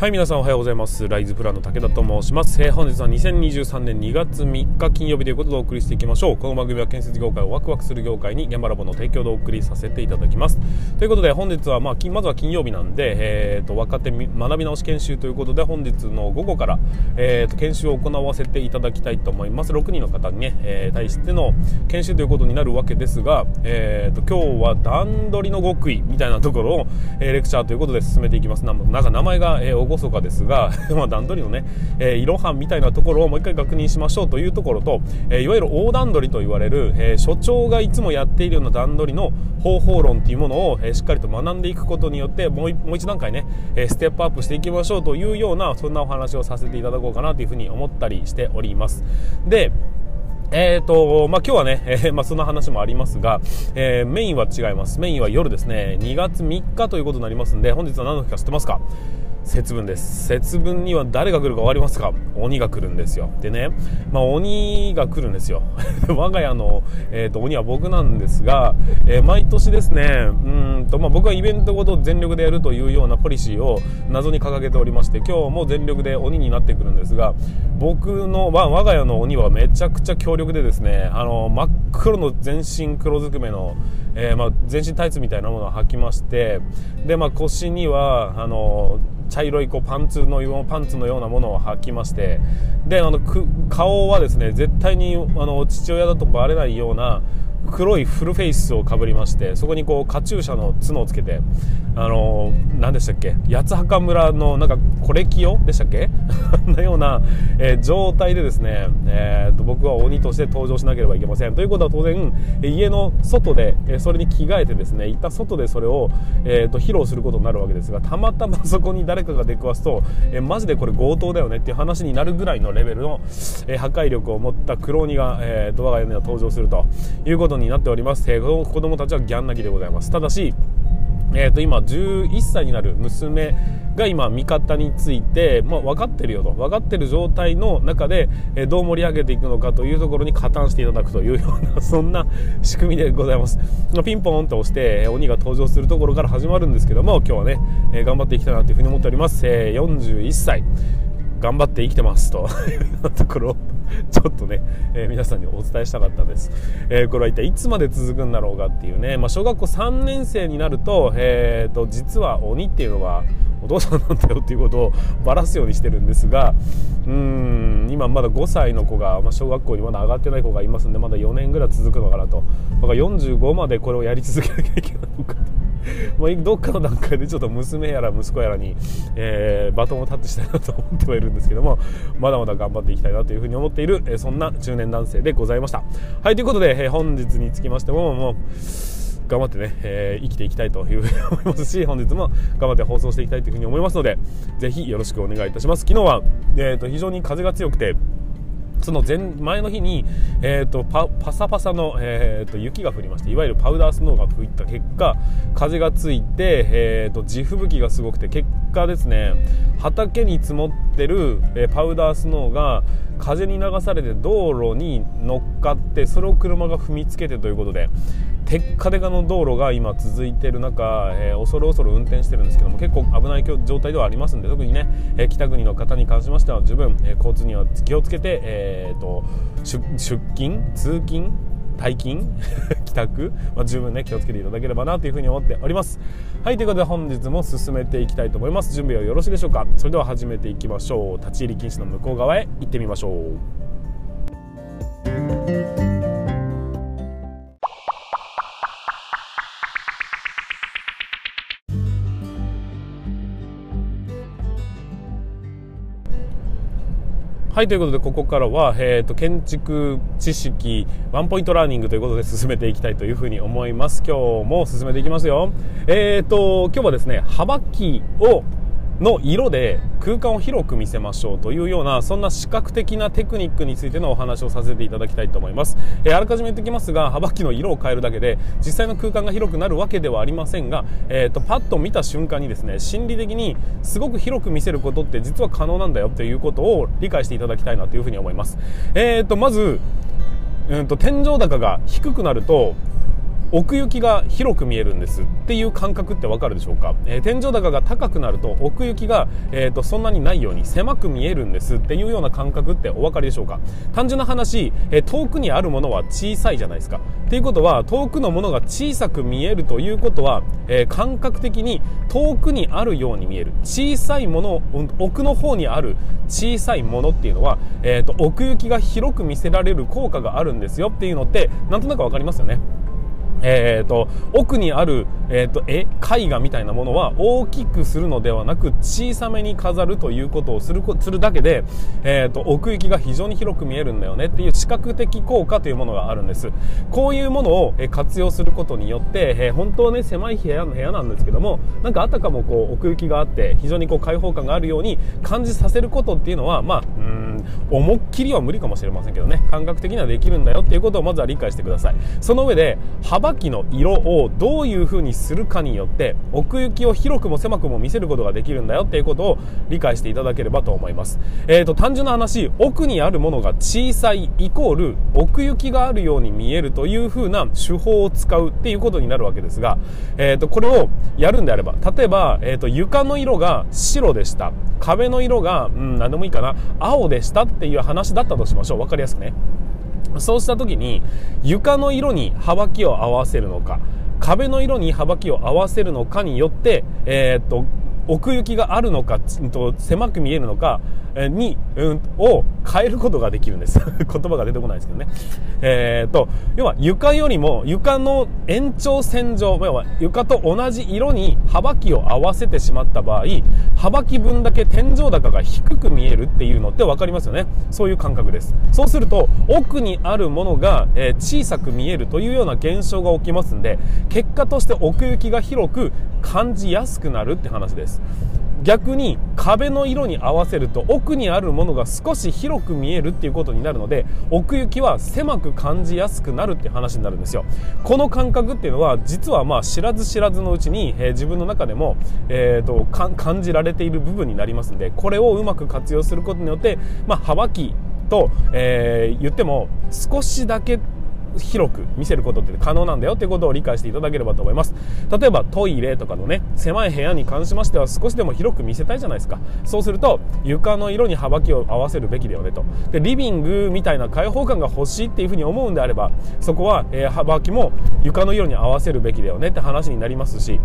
はい皆さんおはようございます。ライズプランの武田と申します、えー、本日は2023年2月3日金曜日ということでお送りしていきましょう。この番組は建設業界をワクワクする業界に現場ラボの提供でお送りさせていただきます。ということで本日は、まあ、まずは金曜日なんで、えーと、若手学び直し研修ということで本日の午後から、えーと、研修を行わせていただきたいと思います。6人の方にね、えー、対しての研修ということになるわけですが、えーと、今日は段取りの極意みたいなところを、えー、レクチャーということで進めていきます。なんか名前が、えー厳かですが、ま、段取りのね、えー、色班みたいなところをもう一回確認しましょうというところと、えー、いわゆる大段取りと言われる、えー、所長がいつもやっているような段取りの方法論というものを、え、しっかりと学んでいくことによってもうもう一段階ね、え、ステップアップしていきましょうというようなそんなお話をさせていただこうかなというふうに思ったりしております。でえーとまあ、今日はね、えー、まあ、そんな話もありますが、えー、メインは違います。メインは夜ですね、2月3日ということになりますんで、本日は何の日か知ってますか？節分です。節分には誰が来るか分かりますか？鬼が来るんですよ。でね、まあ、鬼が来るんですよ。我が家の、えーと、鬼は僕なんですが、えー、毎年ですねうんと、まあ、僕はイベントごと全力でやるというようなポリシーを謎に掲げておりまして今日も全力で鬼になってくるんですが僕の、まあ、我が家の鬼はめちゃくちゃ強力でですねあの真っ黒の全身黒ずくめの、えー、まあ、全身タイツみたいなものを履きましてで、まあ、腰にはあの茶色いこうパンツのようパンツのようなものを履きましてであの顔はですね絶対にあの父親だとバレないような黒いフルフェイスをかぶりましてそこにこうカチューシャの角をつけてあのでしたっけ？八幡村のなんかコレキオでしたっけ？のような、えー、状態でですね、えーと、僕は鬼として登場しなければいけません。ということは当然家の外で、えそれに着替えてですね一旦外でそれを、えーと、披露することになるわけですがたまたまそこに誰かが出くわすと、え、マジでこれ強盗だよねっていう話になるぐらいのレベルの、え破壊力を持った黒鬼が、えーと、我が家には登場するということになっております、えー、子供たちはギャン泣きでございます。ただしえー、と今11歳になる娘が今味方について、まあ、分かってるよと。分かってる状態の中で、え、どう盛り上げていくのかというところに加担していただくというような そんな仕組みでございます。ピンポーンと押して鬼が登場するところから始まるんですけども今日はね、え、頑張っていきたいなというふうに思っております、え、41歳。頑張って生きてますと。い うところをちょっとね、えー、皆さんにお伝えしたかったです、えー、これは一体いつまで続くんだろうかっていうね、まあ、小学校3年生になると,、えーと、実は鬼っていうのがお父さんなんだよっていうことをばらすようにしてるんですがうん今まだ5歳の子が、まあ、小学校にまだ上がってない子がいますんでまだ4年ぐらい続くのかなと。だから45までこれをやり続けなきゃいけないのかと。まあ、どっかの段階でちょっと娘やら息子やらに、えー、バトンをタッチしたいなと思ってはいるんですけどもまだまだ頑張っていきたいなというふうに思っている、え、そんな中年男性でございました。はいということで、え、本日につきましてももう頑張ってね、えー、生きていきたいというふうに思いますし 本日も頑張って放送していきたいというふうに思いますのでぜひよろしくお願いいたします。昨日は、えーと非常に風が強くてその前前の日に、えーと、パパサパサの、えーと、雪が降りましていわゆるパウダースノーが吹いた結果風がついて、えーと、地吹雪がすごくて結果ですね畑に積もってる、えー、パウダースノーが風に流されて道路に乗っかってそれを車が踏みつけてということでテッカテカの道路が今続いている中、えー、恐る恐る運転してるんですけども結構危ない状態ではありますんで特にね、えー、北国の方に関しましては十分、えー、交通には気をつけて、えーと、出勤通勤退勤 帰宅、まあ、十分ね気をつけていただければなというふうに思っております。はいということで本日も進めていきたいと思います。準備はよろしいでしょうか？それでは始めていきましょう。立ち入り禁止の向こう側へ行ってみましょう。はい、ということで、ここからは、えっ、ー、と、建築知識ワンポイントラーニングということで進めていきたいというふうに思います。今日も進めていきますよ。えっ、ー、と、今日はですね、幅木をの色で空間を広く見せましょうというようなそんな視覚的なテクニックについてのお話をさせていただきたいと思います、えー、あらかじめ言っておきますが幅木の色を変えるだけで実際の空間が広くなるわけではありませんが、えーと、パッと見た瞬間にですね心理的にすごく広く見せることって実は可能なんだよということを理解していただきたいなというふうに思います、えーと、まず、うんと天井高が低くなると奥行きが広く見えるんですっていう感覚ってわかるでしょうか、えー、天井高が高くなると奥行きが、えーと、そんなにないように狭く見えるんですっていうような感覚ってお分かりでしょうか？単純な話、えー、遠くにあるものは小さいじゃないですか。っていうことは遠くのものが小さく見えるということは、えー、感覚的に遠くにあるように見える。小さいもの奥の方にある小さいものっていうのは、えーと奥行きが広く見せられる効果があるんですよっていうのってなんとなく分かりますよね？えーと、奥にある、えーと、絵絵画みたいなものは大きくするのではなく小さめに飾るということをするするだけで、えーと、奥行きが非常に広く見えるんだよねっていう視覚的効果というものがあるんです。こういうものを活用することによって、えー、本当はね狭い部屋の部屋なんですけどもなんかあたかもこう奥行きがあって非常にこう開放感があるように感じさせることっていうのはまあうん思いっきりは無理かもしれませんけどね。感覚的にはできるんだよっていうことをまずは理解してください。その上で幅きの色をどういう風にするかによって奥行きを広くも狭くも見せることができるんだよっていうことを理解していただければと思います。えーと、単純な話奥にあるものが小さいイコール奥行きがあるように見えるという風な手法を使うっていうことになるわけですが、えーと、これをやるんであれば例えば、えーと、と床の色が白でした壁の色が、うん、何でもいいかな青でしたっていう話だったとしましょう分かりやすくね。そうした時に床の色に幅木を合わせるのか壁の色に幅木を合わせるのかによって、えー、っと奥行きがあるのか狭く見えるのかに、うん、を変えることができるんです。言葉が出てこないですけどね。えー、っと要は床よりも床の延長線上要は床と同じ色に幅木を合わせてしまった場合幅木分だけ天井高が低く見えるっていうのって分かりますよね。そういう感覚です。そうすると奥にあるものが、え、小さく見えるというような現象が起きますんで結果として奥行きが広く感じやすくなるって話です。逆に壁の色に合わせると奥にあるものが少し広く見えるっていうことになるので奥行きは狭く感じやすくなるって話になるんですよ。この感覚っていうのは実はまあ知らず知らずのうちに、えー、自分の中でも、えーと、感じられている部分になりますんでこれをうまく活用することによって、まあ、幅木と、えー、言っても少しだけ広く見せることって可能なんだよってことを理解していただければと思います。例えばトイレとかのね狭い部屋に関しましては少しでも広く見せたいじゃないですか。そうすると床の色に幅きを合わせるべきだよねと。でリビングみたいな開放感が欲しいっていうふうに思うんであればそこは、えー、幅木も床の色に合わせるべきだよねって話になりますし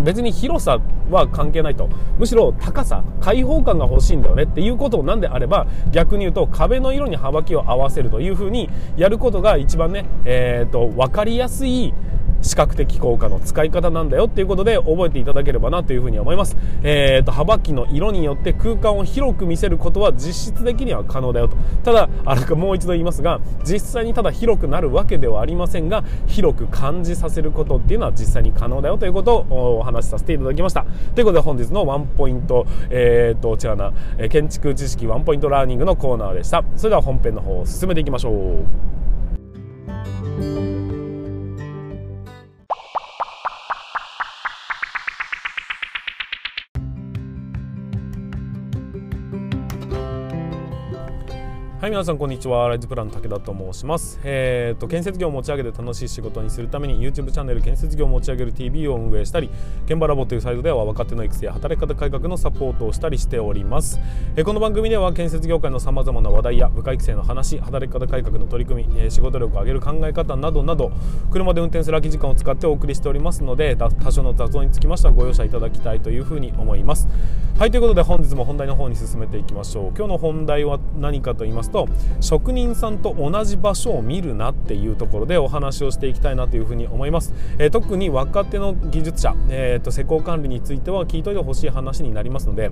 別に広さは関係ないと。むしろ高さ開放感が欲しいんだよねっていうことなんであれば逆に言うと壁の色に幅木を合わせるというふうにやることが一番ね、えー、と分かりやすい視覚的効果の使い方なんだよっていうことで覚えていただければなというふうに思います。えーと、幅木の色によって空間を広く見せることは実質的には可能だよと。ただ、あらかもう一度言いますが、実際にただ広くなるわけではありませんが、広く感じさせることっていうのは実際に可能だよということをお話しさせていただきました。ということで本日のワンポイント、えーと、違うな、建築知識ワンポイントラーニングのコーナーでした。それでは本編の方を進めていきましょう。はい皆さんこんにちは。ライズプランの武田と申します。えー、と建設業を持ち上げて楽しい仕事にするために YouTube チャンネル建設業を持ち上げる TV を運営したり現場ラボというサイトでは若手の育成や働き方改革のサポートをしたりしております、えー、この番組では建設業界のさまざまな話題や部下育成の話働き方改革の取り組み、えー、仕事力を上げる考え方などなど車で運転する空き時間を使ってお送りしておりますので多少の雑音につきましてはご容赦いただきたいというふうに思います。はいということで本日も本題の方に進めていきましょう。今日の本題は何かと言いますますと職人さんと同じ場所を見るなっていうところでお話をしていきたいなというふうに思います、えー、特に若手の技術者、えーと、施工管理については聞いといてほしい話になりますので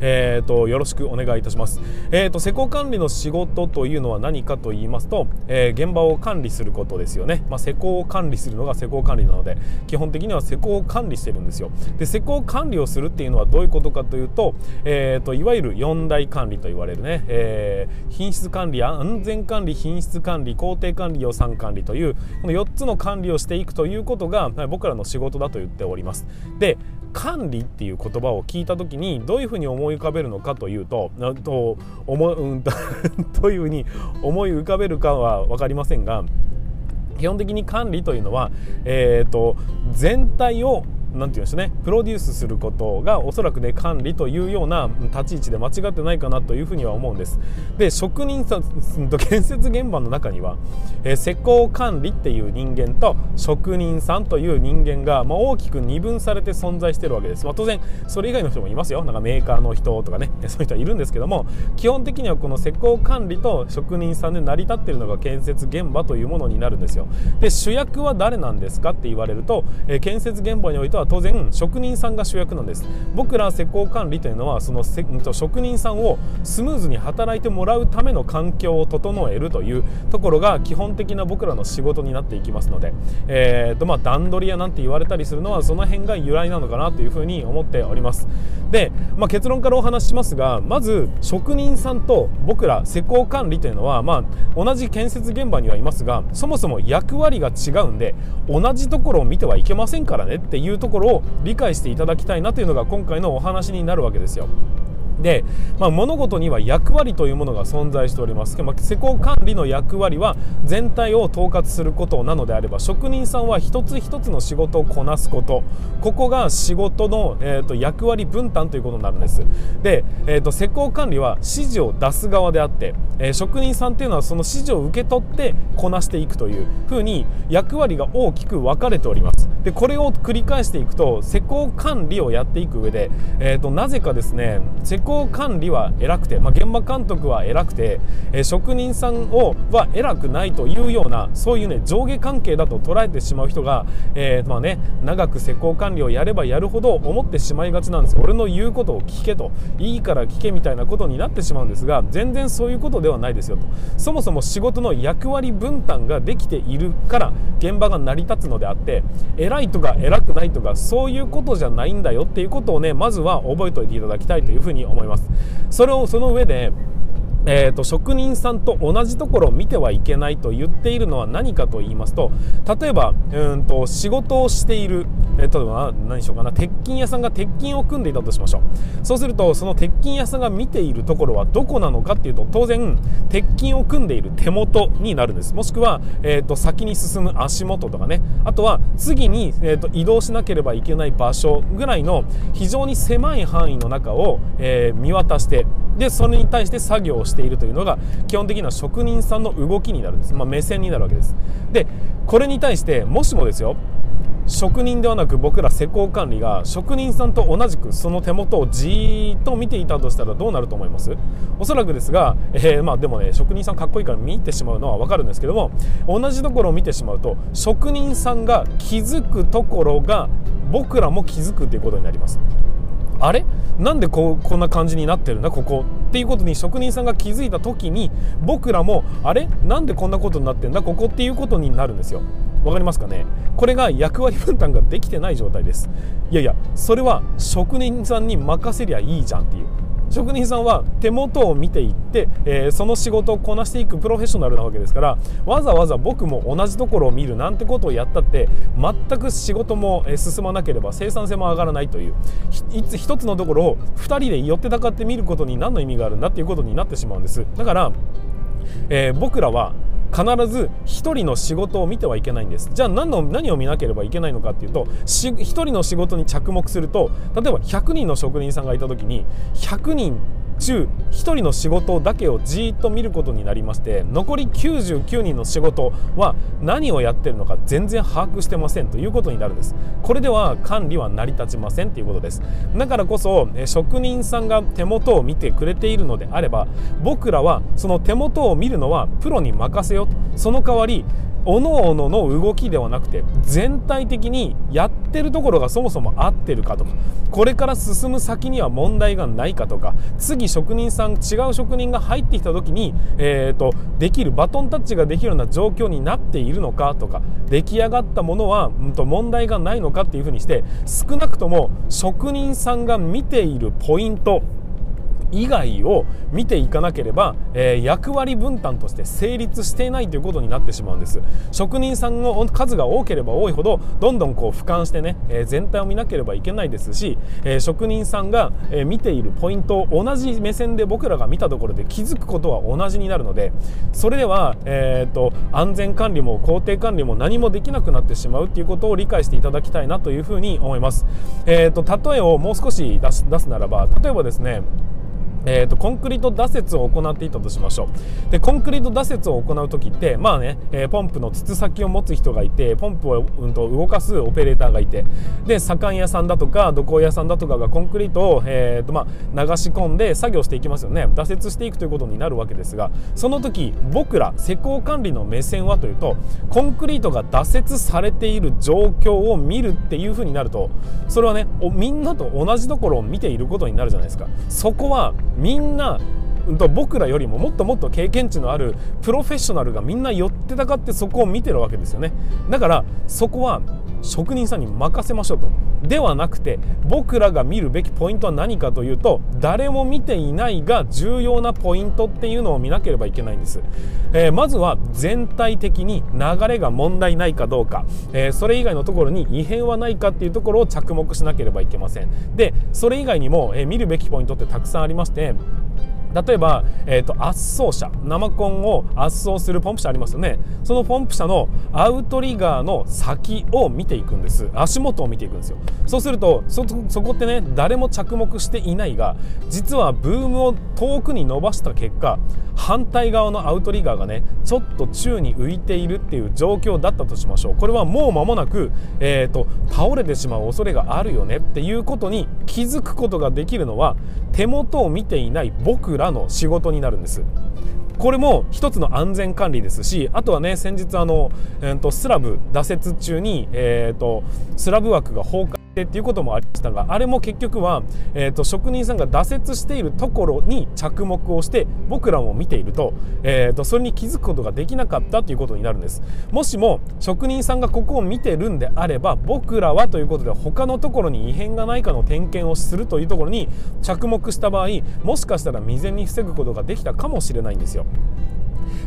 えーと、よろしくお願いいたします、えーと、施工管理の仕事というのは何かと言いますと、えー、現場を管理することですよね、まあ、施工を管理するのが施工管理なので基本的には施工を管理してるんですよ。で施工管理をするっていうのはどういうことかというと,、えーと、いわゆる4大管理と言われるね、えー、品質管理安全管理品質管理工程管理予算管理というこの4つの管理をしていくということが僕らの仕事だと言っております。で管理っていう言葉を聞いた時にどういうふうに思い浮かべるのかというとと思う、ん、どういうふうに思い浮かべるかは分かりませんが基本的に管理というのは、えーと全体をなんていうんでしょうねプロデュースすることがおそらくね管理というような立ち位置で間違ってないかなというふうには思うんです。で職人さんと建設現場の中には、えー、施工管理っていう人間と職人さんという人間が、まあ、大きく二分されて存在してるわけです、まあ、当然それ以外の人もいますよ。なんかメーカーの人とかねそういう人はいるんですけども基本的にはこの施工管理と職人さんで成り立ってるのが建設現場というものになるんですよ。で主役は誰なんですかって言われると、えー、建設現場においては当然職人さんが主役なんです。僕ら施工管理というのはその職人さんをスムーズに働いてもらうための環境を整えるというところが基本的な僕らの仕事になっていきますので、えーとまあ、段取り屋なんて言われたりするのはその辺が由来なのかなというふうに思っております。で、まあ、結論からお話ししますがまず職人さんと僕ら施工管理というのは、まあ、同じ建設現場にはいますがそもそも役割が違うんで同じところを見てはいけませんからねっていうところころを理解していただきたいなというのが今回のお話になるわけですよ。で、まあ、物事には役割というものが存在しております、まあ、施工管理の役割は全体を統括することなのであれば職人さんは一つ一つの仕事をこなすこと。ここが仕事の、えーと、役割分担ということになるんです。で、えーと、施工管理は指示を出す側であって、えー、職人さんっていうのはその指示を受け取ってこなしていくというふうに役割が大きく分かれております。でこれを繰り返していくと施工管理をやっていく上で、えーとなぜかですね施工管理は偉くて、まあ、現場監督は偉くて、えー、職人さんをは偉くないというようなそういうね上下関係だと捉えてしまう人が、えー、まあね、長く施工管理をやればやるほど思ってしまいがちなんです。俺の言うことを聞けといいから聞けみたいなことになってしまうんですが全然そういうことではないですよと。そもそも仕事の役割分担ができているから現場が成り立つのであって偉いとか偉くないとかそういうことじゃないんだよっていうことをねまずは覚えておいていただきたいというふうに思います。思います。それをその上でえーと、職人さんと同じところを見てはいけないと言っているのは何かと言いますと例えばうんと仕事をしている、えー、例えば何しようかな鉄筋屋さんが鉄筋を組んでいたとしましょう。そうするとその鉄筋屋さんが見ているところはどこなのかっていうと当然鉄筋を組んでいる手元になるんです。もしくは、えーと、先に進む足元とかね。あとは次に、えーと、移動しなければいけない場所ぐらいの非常に狭い範囲の中を、えー、見渡してでそれに対して作業をしてているというのが基本的な職人さんの動きになるんです、まあ、目線になるわけです。でこれに対してもしもですよ職人ではなく僕ら施工管理が職人さんと同じくその手元をじーっと見ていたとしたらどうなると思います？おそらくですが、えー、まあでもね職人さんかっこいいから見入ってしまうのは分かるんですけども同じところを見てしまうと職人さんが気づくところが僕らも気づくということになります。あれ？なんでここんな感じになってるんだ？ここっていうことに職人さんが気づいた時に僕らもあれ？なんでこんなことになってんだ？ここっていうことになるんですよ。わかりますかね？これが役割分担ができてない状態です。いやいやそれは職人さんに任せりゃいいじゃんっていう。職人さんは手元を見ていって、えー、その仕事をこなしていくプロフェッショナルなわけですからわざわざ僕も同じところを見るなんてことをやったって全く仕事も進まなければ生産性も上がらないという一つのところを2人で寄ってたかって見ることに何の意味があるんだっていうことになってしまうんです。だから、えー、僕らは必ず1人の仕事を見てはいけないんです。じゃあ何の何を見なければいけないのかっていうと1人の仕事に着目すると例えば100人の職人さんがいた時に100人中1人の仕事だけをじーっと見ることになりまして残り99人の仕事は何をやってるのか全然把握してませんということになるんです。これでは管理は成り立ちませんということです。だからこそ職人さんが手元を見てくれているのであれば僕らはその手元を見るのはプロに任せよと。その代わり各々の動きではなくて全体的にやってるところがそもそも合ってるかとかこれから進む先には問題がないかとか次職人さん違う職人が入ってきた時に、えーと、できるバトンタッチができるような状況になっているのかとか出来上がったものは、うん、と問題がないのかっていうふうにして少なくとも職人さんが見ているポイント以外を見ていかなければ、えー、役割分担として成立していないということになってしまうんです職人さんの数が多ければ多いほどどんどんこう俯瞰してね、えー、全体を見なければいけないですし、えー、職人さんが、え見ているポイントを同じ目線で僕らが見たところで気づくことは同じになるのでそれでは、えーと、安全管理も工程管理も何もできなくなってしまうっていうことを理解していただきたいなというふうに思います。えーと、と例えをもう少し出す出すならば例えばですねえーと、コンクリート打設を行っていたとしましょう。でコンクリート打設を行う時ってまあね、えー、ポンプの筒先を持つ人がいてポンプを、うん、と動かすオペレーターがいてで左官屋さんだとか土工屋さんだとかがコンクリートを、えーとまあ、流し込んで作業していきますよね。打設していくということになるわけですがその時僕ら施工管理の目線はというとコンクリートが打設されている状況を見るっていうふうになるとそれはねみんなと同じところを見ていることになるじゃないですか。そこはみんな僕らよりももっともっと経験値のあるプロフェッショナルがみんな寄ってたかってそこを見てるわけですよね。だからそこは職人さんに任せましょうと。ではなくて僕らが見るべきポイントは何かというと誰も見ていないが重要なポイントっていうのを見なければいけないんです、えー、まずは全体的に流れが問題ないかどうか、えー、それ以外のところに異変はないかっていうところを着目しなければいけません。でそれ以外にも、えー、見るべきポイントってたくさんありまして例えば、えーと、圧送車生コンを圧送するポンプ車ありますよね。そのポンプ車のアウトリガーの先を見ていくんです。足元を見ていくんですよ。そうするとそこってね誰も着目していないが実はブームを遠くに伸ばした結果反対側のアウトリガーがねちょっと宙に浮いているっていう状況だったとしましょう。これはもう間もなく、えーと倒れてしまう恐れがあるよねっていうことに気づくことができるのは手元を見ていない僕らの仕事になるんです。これも一つの安全管理ですしあとはね先日あの、えーと、スラブ打設中に、えーとスラブ枠が崩壊っていうこともありましたがあれも結局は、えーと、職人さんが挫折しているところに着目をして僕らも見ていると,、えーと、それに気づくことができなかったということになるんです。もしも職人さんがここを見てるんであれば僕らはということで他のところに異変がないかの点検をするというところに着目した場合もしかしたら未然に防ぐことができたかもしれないんですよ。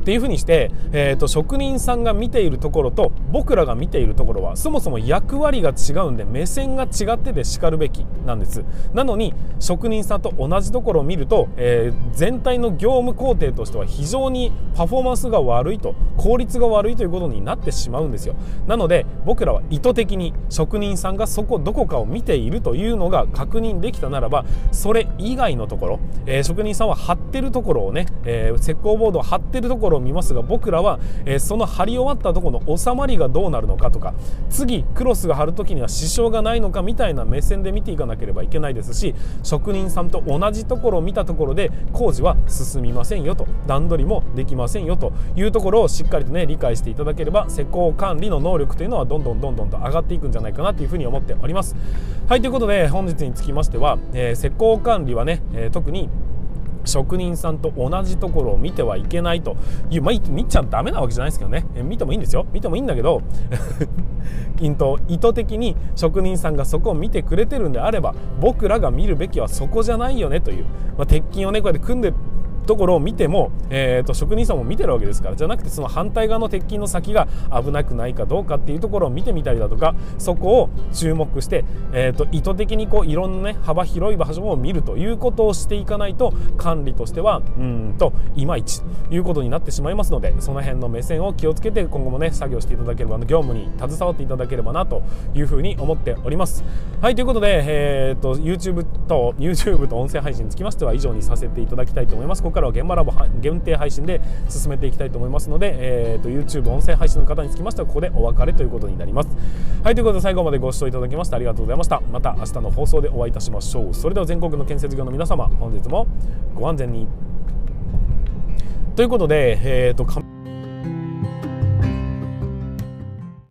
っていうふうにして、えーと、職人さんが見ているところと僕らが見ているところはそもそも役割が違うんで目線が違っててしかるべきなんです。なのに職人さんと同じところを見ると、えー、全体の業務工程としては非常にパフォーマンスが悪いと効率が悪いということになってしまうんですよ。なので僕らは意図的に職人さんがそこどこかを見ているというのが確認できたならばそれ以外のところ、えー、職人さんは貼ってるところをね、えー、石膏ボードを貼ってるところを見ますが僕らは、えー、その貼り終わったところの収まりがどうなるのかとか次クロスが貼る時には支障がないのかみたいな目線で見ていかなければいけないですし職人さんと同じところを見たところで工事は進みませんよと段取りもできませんよというところをしっかりとね理解していただければ施工管理の能力というのはどんどんどんどんと上がっていくんじゃないかなというふうに思っております。はいということで本日につきましては、えー、施工管理はね、えー、特に職人さんと同じところを見てはいけないという、まあ、見ちゃダメなわけじゃないですけどね、え見てもいいんですよ。見てもいいんだけど 意図的に職人さんがそこを見てくれてるんであれば僕らが見るべきはそこじゃないよねという、まあ、鉄筋をねこうやって組んでところを見ても、えーと、職人さんも見てるわけですからじゃなくてその反対側の鉄筋の先が危なくないかどうかっていうところを見てみたりだとかそこを注目して、えーと、意図的にこういろんな、ね、幅広い場所を見るということをしていかないと管理としてはうんといまいちということになってしまいますのでその辺の目線を気をつけて今後もね作業していただければ業務に携わっていただければなというふうに思っております。はいということで、えーと、と YouTube と YouTube と音声配信につきましては以上にさせていただきたいと思います。からは現場ラボ限定配信で進めていきたいと思いますので、えーと、YouTube 音声配信の方につきましてはここでお別れということになります。はいということで最後までご視聴いただきましてありがとうございました。また明日の放送でお会いいたしましょう。それでは全国の建設業の皆様本日もご安全に。ということで、えーと